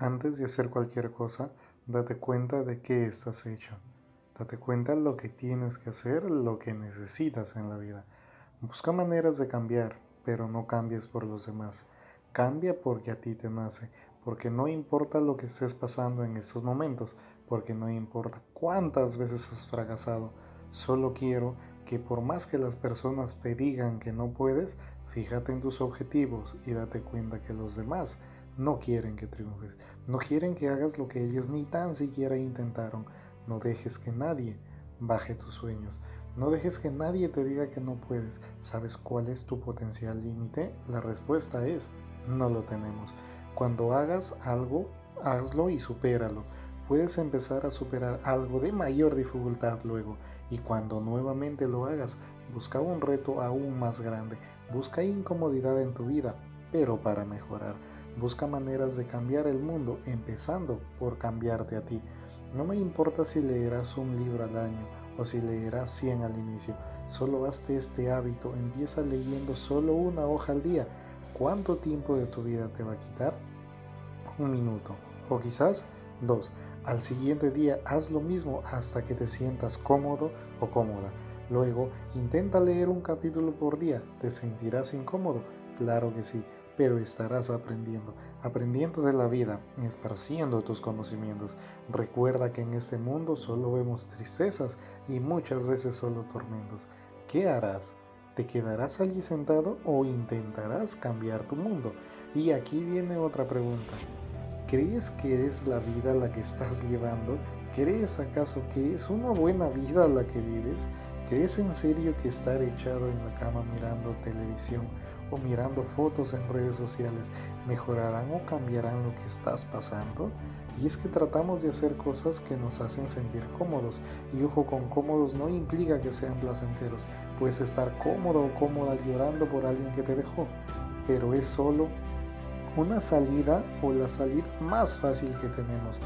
Antes de hacer cualquier cosa, date cuenta de qué estás hecho. Date cuenta lo que tienes que hacer, lo que necesitas en la vida. Busca maneras de cambiar, pero no cambies por los demás. Cambia porque a ti te nace, porque no importa lo que estés pasando en estos momentos, porque no importa cuántas veces has fracasado. Solo quiero que por más que las personas te digan que no puedes, fíjate en tus objetivos y date cuenta que los demás no quieren que triunfes, no quieren que hagas lo que ellos ni tan siquiera intentaron. No dejes que nadie baje tus sueños. No dejes que nadie te diga que no puedes. ¿Sabes cuál es tu potencial límite? La respuesta es, no lo tenemos. Cuando hagas algo, hazlo y supéralo. Puedes empezar a superar algo de mayor dificultad luego y cuando nuevamente lo hagas, busca un reto aún más grande. Busca incomodidad en tu vida, pero para mejorar. Busca maneras de cambiar el mundo, empezando por cambiarte a ti. No me importa si leerás un libro al año o si leerás 100 al inicio. Solo hazte este hábito, empieza leyendo solo una hoja al día. ¿Cuánto tiempo de tu vida te va a quitar? Un minuto o quizás dos. Al siguiente día haz lo mismo hasta que te sientas cómodo o cómoda. Luego intenta leer un capítulo por día. ¿Te sentirás incómodo? Claro que sí pero estarás aprendiendo, aprendiendo de la vida, esparciendo tus conocimientos. Recuerda que en este mundo solo vemos tristezas y muchas veces solo tormentos. ¿Qué harás? ¿Te quedarás allí sentado o intentarás cambiar tu mundo? Y aquí viene otra pregunta. ¿Crees que es la vida la que estás llevando? ¿Crees acaso que es una buena vida la que vives? ¿Crees en serio que estar echado en la cama mirando televisión o mirando fotos en redes sociales mejorarán o cambiarán lo que estás pasando? Y es que tratamos de hacer cosas que nos hacen sentir cómodos. Y ojo, con cómodos no implica que sean placenteros. Puedes estar cómodo o cómoda llorando por alguien que te dejó, pero es solo una salida o la salida más fácil que tenemos.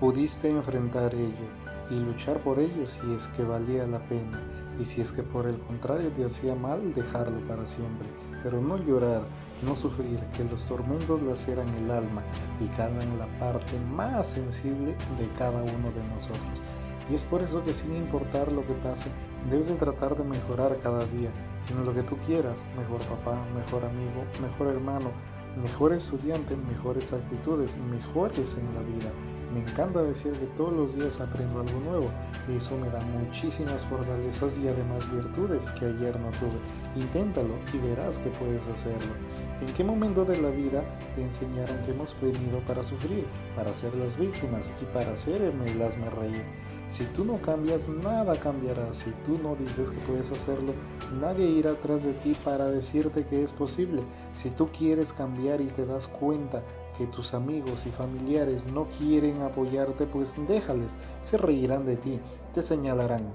Pudiste enfrentar ello y luchar por ello si es que valía la pena y si es que por el contrario te hacía mal dejarlo para siempre, pero no llorar, no sufrir, que los tormentos laceran el alma y calan la parte más sensible de cada uno de nosotros. Y es por eso que sin importar lo que pase, debes de tratar de mejorar cada día, en lo que tú quieras, mejor papá, mejor amigo, mejor hermano, mejor estudiante, mejores actitudes, mejores en la vida, me encanta decir que todos los días aprendo algo nuevo eso me da muchísimas fortalezas y además virtudes que ayer no tuve. Inténtalo y verás que puedes hacerlo. ¿En qué momento de la vida te enseñaron que hemos venido para sufrir, para ser las víctimas y para hacerme las me reír? Si tú no cambias, nada cambiará. Si tú no dices que puedes hacerlo, nadie irá atrás de ti para decirte que es posible. Si tú quieres cambiar y te das cuenta que tus amigos y familiares no quieren apoyarte, pues déjales, se reirán de ti, te señalarán.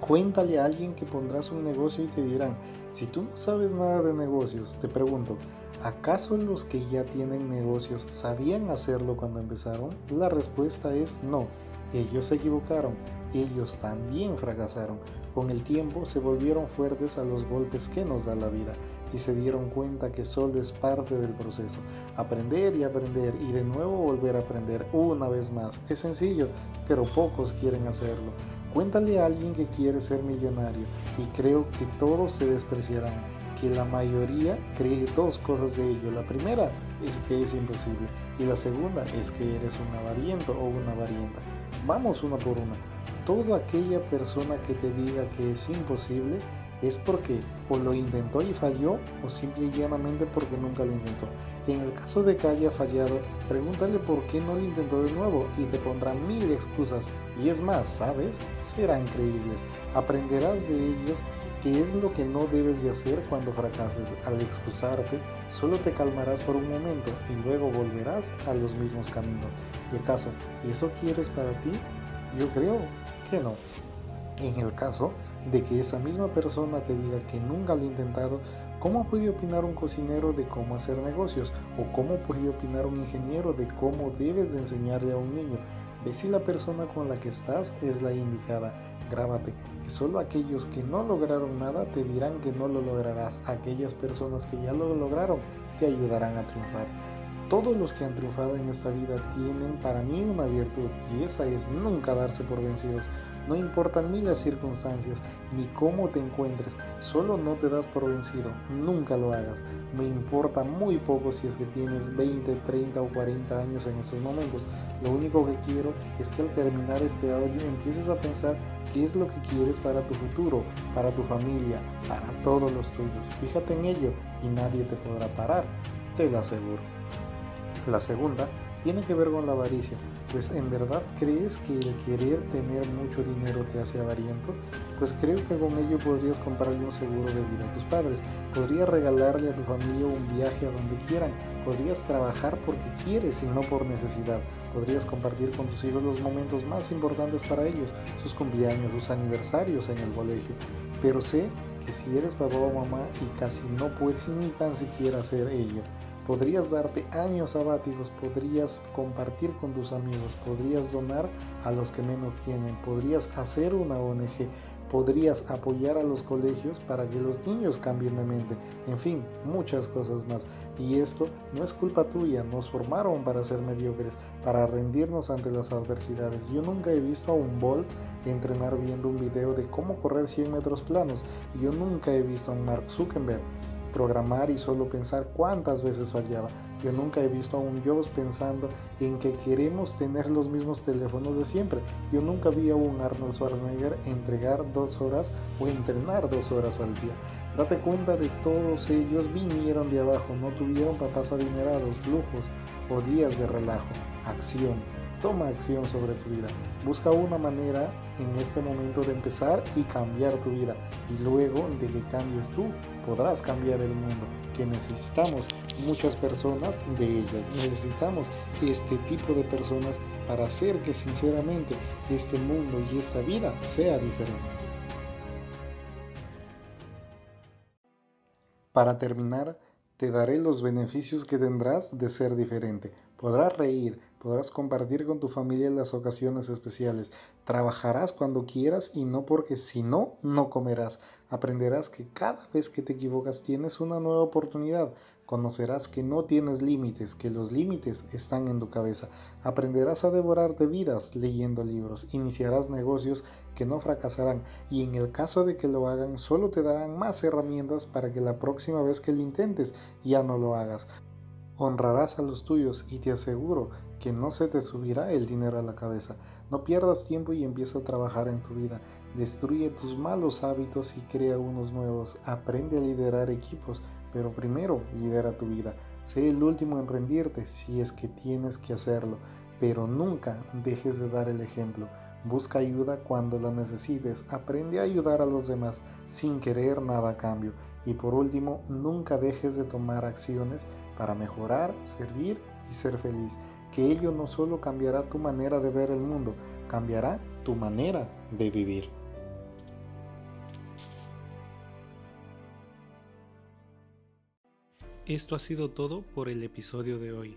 Cuéntale a alguien que pondrás un negocio y te dirán, si tú no sabes nada de negocios, te pregunto, ¿acaso los que ya tienen negocios sabían hacerlo cuando empezaron? La respuesta es no, ellos se equivocaron, ellos también fracasaron. Con el tiempo se volvieron fuertes a los golpes que nos da la vida y se dieron cuenta que solo es parte del proceso. Aprender y aprender y de nuevo volver a aprender una vez más. Es sencillo, pero pocos quieren hacerlo. Cuéntale a alguien que quiere ser millonario y creo que todos se despreciarán. Que la mayoría cree dos cosas de ello. La primera es que es imposible y la segunda es que eres un avariento o una avarienta. Vamos una por una. Toda aquella persona que te diga que es imposible es porque o lo intentó y falló o simple y llanamente porque nunca lo intentó. En el caso de que haya fallado, pregúntale por qué no lo intentó de nuevo y te pondrá mil excusas. Y es más, ¿sabes? Serán creíbles. Aprenderás de ellos qué es lo que no debes de hacer cuando fracases. Al excusarte, solo te calmarás por un momento y luego volverás a los mismos caminos. Y el caso, ¿eso quieres para ti? Yo creo que no. En el caso de que esa misma persona te diga que nunca lo ha intentado, ¿cómo puede opinar un cocinero de cómo hacer negocios? ¿O cómo puede opinar un ingeniero de cómo debes de enseñarle a un niño? Ve si la persona con la que estás es la indicada. Grábate que solo aquellos que no lograron nada te dirán que no lo lograrás. Aquellas personas que ya lo lograron te ayudarán a triunfar. Todos los que han triunfado en esta vida tienen para mí una virtud y esa es nunca darse por vencidos. No importan ni las circunstancias ni cómo te encuentres, solo no te das por vencido, nunca lo hagas. Me importa muy poco si es que tienes 20, 30 o 40 años en estos momentos. Lo único que quiero es que al terminar este audio empieces a pensar qué es lo que quieres para tu futuro, para tu familia, para todos los tuyos. Fíjate en ello y nadie te podrá parar, te lo aseguro. La segunda tiene que ver con la avaricia. Pues en verdad crees que el querer tener mucho dinero te hace avariento, pues creo que con ello podrías comprarle un seguro de vida a tus padres, podrías regalarle a tu familia un viaje a donde quieran, podrías trabajar porque quieres y no por necesidad, podrías compartir con tus hijos los momentos más importantes para ellos, sus cumpleaños, sus aniversarios en el colegio, pero sé que si eres papá o mamá y casi no puedes ni tan siquiera hacer ello, Podrías darte años sabáticos, podrías compartir con tus amigos, podrías donar a los que menos tienen, podrías hacer una ONG, podrías apoyar a los colegios para que los niños cambien de mente, en fin, muchas cosas más. Y esto no es culpa tuya, nos formaron para ser mediocres, para rendirnos ante las adversidades. Yo nunca he visto a un Bolt entrenar viendo un video de cómo correr 100 metros planos, y yo nunca he visto a Mark Zuckerberg programar y solo pensar cuántas veces fallaba. Yo nunca he visto a un Jobs pensando en que queremos tener los mismos teléfonos de siempre. Yo nunca vi a un Arnold Schwarzenegger entregar dos horas o entrenar dos horas al día. Date cuenta de todos ellos vinieron de abajo, no tuvieron papás adinerados, lujos o días de relajo. Acción, toma acción sobre tu vida. Busca una manera en este momento de empezar y cambiar tu vida. Y luego de que cambies tú, podrás cambiar el mundo. Que necesitamos muchas personas de ellas. Necesitamos este tipo de personas para hacer que sinceramente este mundo y esta vida sea diferente. Para terminar, te daré los beneficios que tendrás de ser diferente. Podrás reír, podrás compartir con tu familia las ocasiones especiales, trabajarás cuando quieras y no porque si no, no comerás. Aprenderás que cada vez que te equivocas tienes una nueva oportunidad. Conocerás que no tienes límites, que los límites están en tu cabeza. Aprenderás a devorarte vidas leyendo libros. Iniciarás negocios que no fracasarán y en el caso de que lo hagan solo te darán más herramientas para que la próxima vez que lo intentes ya no lo hagas. Honrarás a los tuyos y te aseguro que no se te subirá el dinero a la cabeza. No pierdas tiempo y empieza a trabajar en tu vida. Destruye tus malos hábitos y crea unos nuevos. Aprende a liderar equipos, pero primero lidera tu vida. Sé el último en rendirte si es que tienes que hacerlo, pero nunca dejes de dar el ejemplo. Busca ayuda cuando la necesites. Aprende a ayudar a los demás sin querer nada a cambio. Y por último, nunca dejes de tomar acciones para mejorar, servir y ser feliz. Que ello no solo cambiará tu manera de ver el mundo, cambiará tu manera de vivir. Esto ha sido todo por el episodio de hoy.